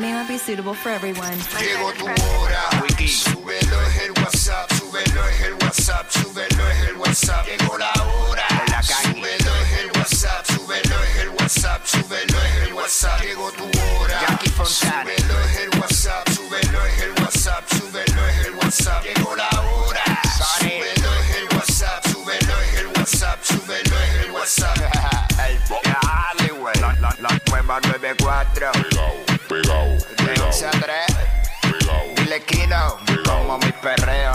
may not be suitable for everyone. Llegó tu hora. Súbelo es el WhatsApp, súbelo es el WhatsApp, súbelo es el WhatsApp. Llegó la hora. Súbelo es el WhatsApp, súbelo es el WhatsApp, súbelo es el WhatsApp. Llegó tu hora. Súbelo es el Como mi perreo.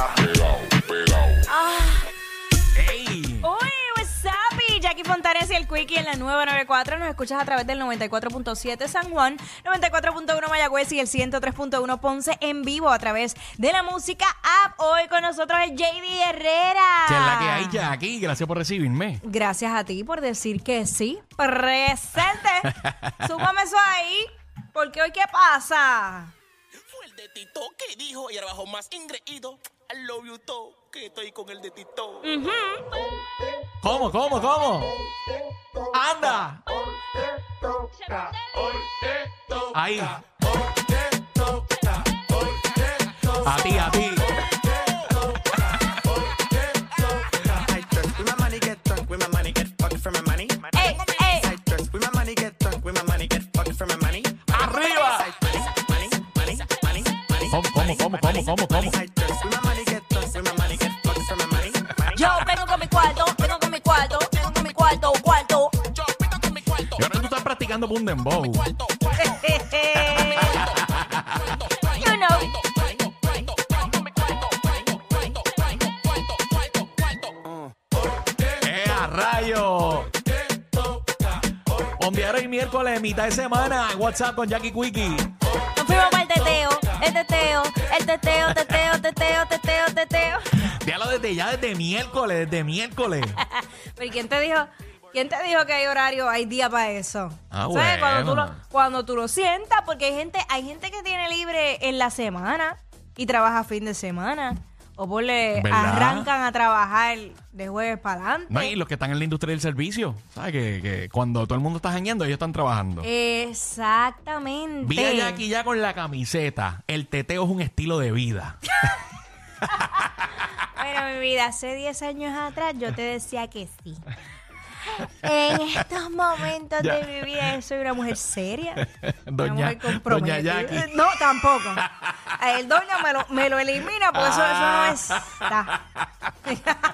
¡Ey! Uy, what's up? Y Jackie Fontanes y el Quickie en la 994. Nos escuchas a través del 94.7 San Juan, 94.1 Mayagüez y el 103.1 Ponce en vivo a través de la música app. Hoy con nosotros es JD Herrera. Que es la que hay, Jackie. Gracias por recibirme. Gracias a ti por decir que sí. Presente. Súbame eso ahí. Porque hoy, ¿qué pasa? El de Tito que dijo y ahora bajo más ingreído. I love you todo, que estoy con el de Tito. ¿Cómo, cómo, cómo? ¡Anda! Ahí. A ti, a ti. Practicando un dembow. you know. ¡Eh, a rayo! Bombear hoy miércoles, mitad de semana. WhatsApp con Jackie Quickie. Nos fuimos para el teteo, el teteo, el teteo, teteo, teteo, teteo, teteo. Dígalo desde ya, desde miércoles, desde miércoles. Pero ¿y quién te dijo? ¿Quién te dijo que hay horario, hay día para eso? Ah, ¿Sabes? Cuando tú, bueno. lo, cuando tú lo sientas, porque hay gente, hay gente que tiene libre en la semana y trabaja fin de semana. O por le ¿Verdad? arrancan a trabajar de jueves para adelante. No, y los que están en la industria del servicio, ¿sabes? Que, que cuando todo el mundo está jangueando, ellos están trabajando. Exactamente. Vi a Jackie ya con la camiseta. El teteo es un estilo de vida. Bueno, mi vida, hace 10 años atrás yo te decía que sí. En estos momentos Ya. de mi vida soy una mujer seria. Doña- una mujer comprometida. doña Jackie. No, tampoco. A El doña me lo, me lo elimina porque eso, eso no está.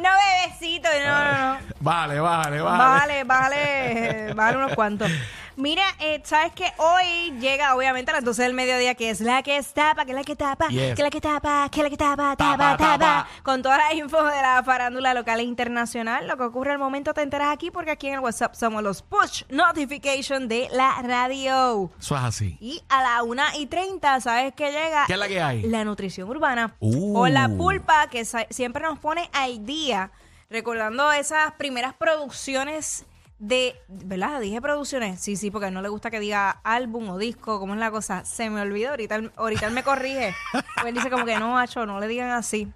No, bebecito, no, no, no. Vale, vale, vale. Vale, vale, vale unos cuantos. Mira, eh, sabes que hoy llega obviamente a las 12 del mediodía, que es la que tapa, que es la que tapa, Yes. que es la que tapa, que es la que tapa, Tapa, tapa, tapa, tapa. Con toda la info de la farándula local e internacional. Lo que ocurre al momento te enteras aquí porque aquí en el WhatsApp somos los push notification de la radio. Eso es así. Y a la 1 y 30, ¿sabes qué llega? ¿Qué es la que hay? La nutrición urbana. Uh. O la pulpa que sa- siempre nos pone al día, recordando esas primeras producciones de, ¿verdad? Dije producciones, sí, sí, porque no le gusta que diga álbum o disco, ¿cómo es la cosa? Se me olvidó, ahorita, él- ahorita él me corrige. Pues él dice como que no, macho, no le digan así.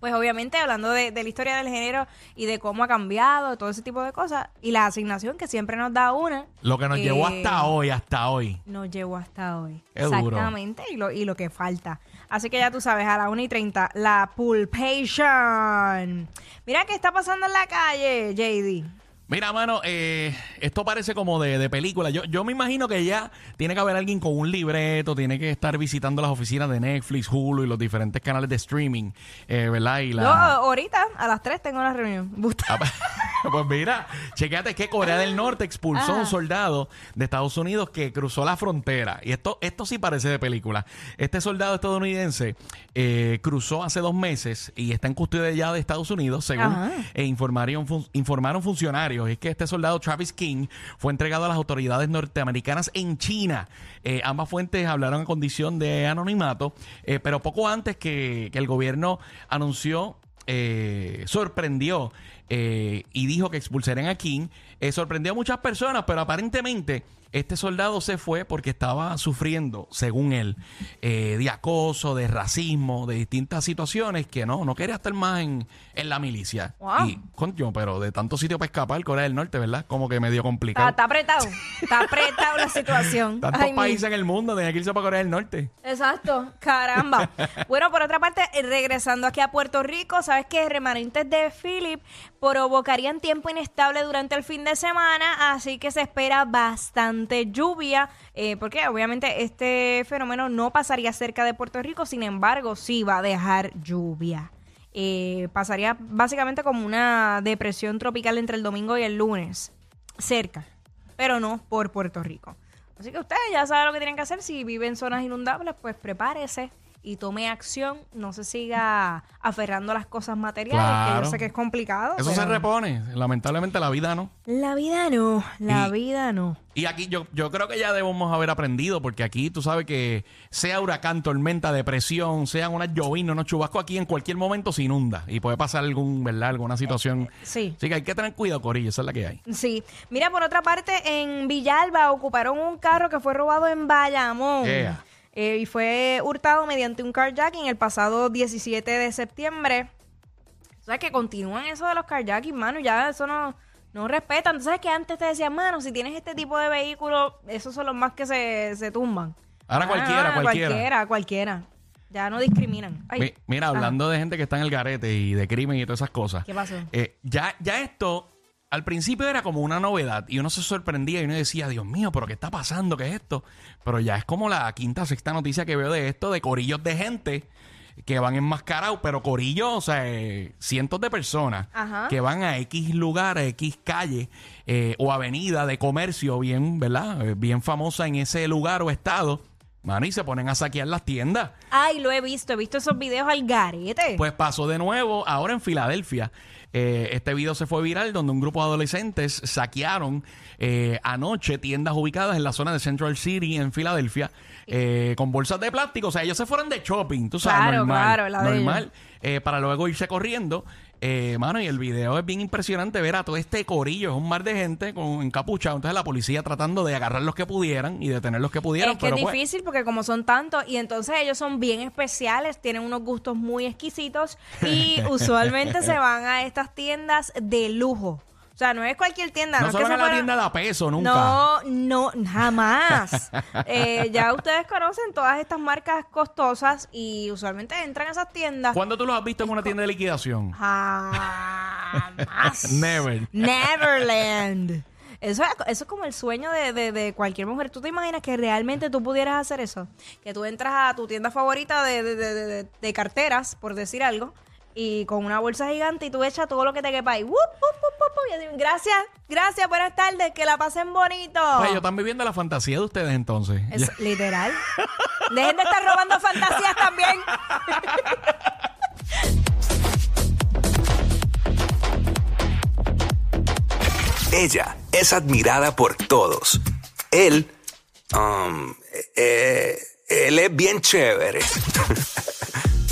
Pues obviamente hablando de, de la historia del género y de cómo ha cambiado, todo ese tipo de cosas, y la asignación que siempre nos da una. Lo que nos eh, llevó hasta hoy, hasta hoy. nos llevó hasta hoy. Qué duro. Exactamente, y lo, y lo que falta. Así que ya tú sabes, a la 1 y 30, la pulpation. Mira qué está pasando en la calle, JD. Mira, mano, eh, esto parece como de, de película. Yo, yo me imagino que ya tiene que haber alguien con un libreto, tiene que estar visitando las oficinas de Netflix, Hulu y los diferentes canales de streaming, eh, ¿verdad? Y la... Yo ahorita, a las 3, tengo una reunión. Ah, pues mira, chequéate que Corea del Norte expulsó a un soldado de Estados Unidos que cruzó la frontera. Y esto, esto sí parece de película. Este soldado estadounidense eh, cruzó hace dos meses y está en custodia ya de Estados Unidos, según eh, informaron, fun- informaron funcionarios. Es que este soldado, Travis King, fue entregado a las autoridades norteamericanas en China. Eh, ambas fuentes hablaron en condición de anonimato, eh, pero poco antes que, el gobierno anunció eh, sorprendió eh, y dijo que expulsarían a King. Eh, sorprendió a muchas personas, pero aparentemente este soldado se fue porque estaba sufriendo, según él, eh, de acoso, de racismo, de distintas situaciones que no, no quería estar más en, en la milicia. Wow. Y, coño, pero de tanto sitio para escapar, Corea del Norte, ¿verdad? Como que medio complicado. Está, está apretado. Está apretado la situación. Tantos Ay, mi- países en el mundo, tenía que irse para Corea del Norte. Exacto, caramba. bueno, por otra parte, regresando aquí a Puerto Rico, sabes que remanentes de Philip provocarían tiempo inestable durante el fin de semana, así que se espera bastante lluvia, eh, porque obviamente este fenómeno no pasaría cerca de Puerto Rico, sin embargo, sí va a dejar lluvia. Eh, pasaría básicamente como una depresión tropical entre el domingo y el lunes, cerca, pero no por Puerto Rico. Así que ustedes ya saben lo que tienen que hacer. Si viven en zonas inundables, pues prepárese y tome acción. No se siga aferrando a las cosas materiales, que yo sé que es complicado. Eso pero- se repone. Lamentablemente la vida no. La vida no, la Y- vida no. Y aquí yo, yo creo que ya debemos haber aprendido, porque aquí tú sabes que sea huracán, tormenta, depresión, sean unas llovinas, unos chubascos, aquí en cualquier momento se inunda y puede pasar algún, ¿verdad? Alguna situación. sí. Así que hay que tener cuidado, Corillo, esa es la que hay. Sí. Mira, por otra parte, en Villalba ocuparon un carro que fue robado en Bayamón. Yeah. Eh, y fue hurtado mediante un carjacking el pasado 17 de septiembre. O sea, que continúan eso de los carjacking, mano. Ya eso no, no respetan. Sabes que antes te decían, mano, si tienes este tipo de vehículo, esos son los más que se, se tumban. Ahora Ah, cualquiera, cualquiera. Cualquiera, cualquiera. Ya no discriminan. Ay, mira, ajá. hablando de gente que está en el garete y de crimen y todas esas cosas. ¿Qué pasó? eh, ya, ya esto, al principio era como una novedad y uno se sorprendía y uno decía, Dios mío, pero ¿qué está pasando? ¿Qué es esto? Pero ya es como la quinta, sexta noticia que veo de esto, de corillos de gente que van enmascarados, pero corillos, o sea, eh, cientos de personas Ajá. que van a X lugar, a X calle eh, o avenida de comercio bien, ¿verdad? Eh, bien famosa en ese lugar o estado. Mano, y se ponen a saquear las tiendas. Ay, lo he visto. He visto esos videos al garete. Pues pasó de nuevo ahora en Filadelfia. Eh, este video se fue viral donde un grupo de adolescentes saquearon eh, anoche tiendas ubicadas en la zona de Central City en Filadelfia eh, con bolsas de plástico. O sea, ellos se fueron de shopping, tú sabes, Claro, normal. claro, la normal eh, para luego irse corriendo. Eh, mano, y el video es bien impresionante ver a todo este corillo, es un mar de gente con encapuchado. Entonces la policía tratando de agarrar los que pudieran y detener los que pudieran. Es que pero es pues, difícil porque como son tantos y entonces ellos son bien especiales, tienen unos gustos muy exquisitos y usualmente se van a estas tiendas de lujo. O sea, no es cualquier tienda. no es se van a la tienda de a peso nunca. No, no, jamás. Eh, ya ustedes conocen todas estas marcas costosas y usualmente entran a esas tiendas. ¿Cuándo tú los has visto en una tienda de liquidación? Jamás. Never. Neverland. Eso es, eso es como el sueño de, de- de cualquier mujer. ¿Tú te imaginas que realmente tú pudieras hacer eso? Que tú entras a tu tienda favorita de, de- de- de- de carteras, por decir algo, y con una bolsa gigante y tú echas todo lo que te quepa ahí. ¡Wup, wup, wup, wup, wup! Y así, Gracias, gracias, buenas tardes, que la pasen bonito. Pues ellos están viviendo la fantasía de ustedes entonces. Es literal. Dejen de estar robando fantasías también. Ella es admirada por todos. Él, um, eh, él es bien chévere.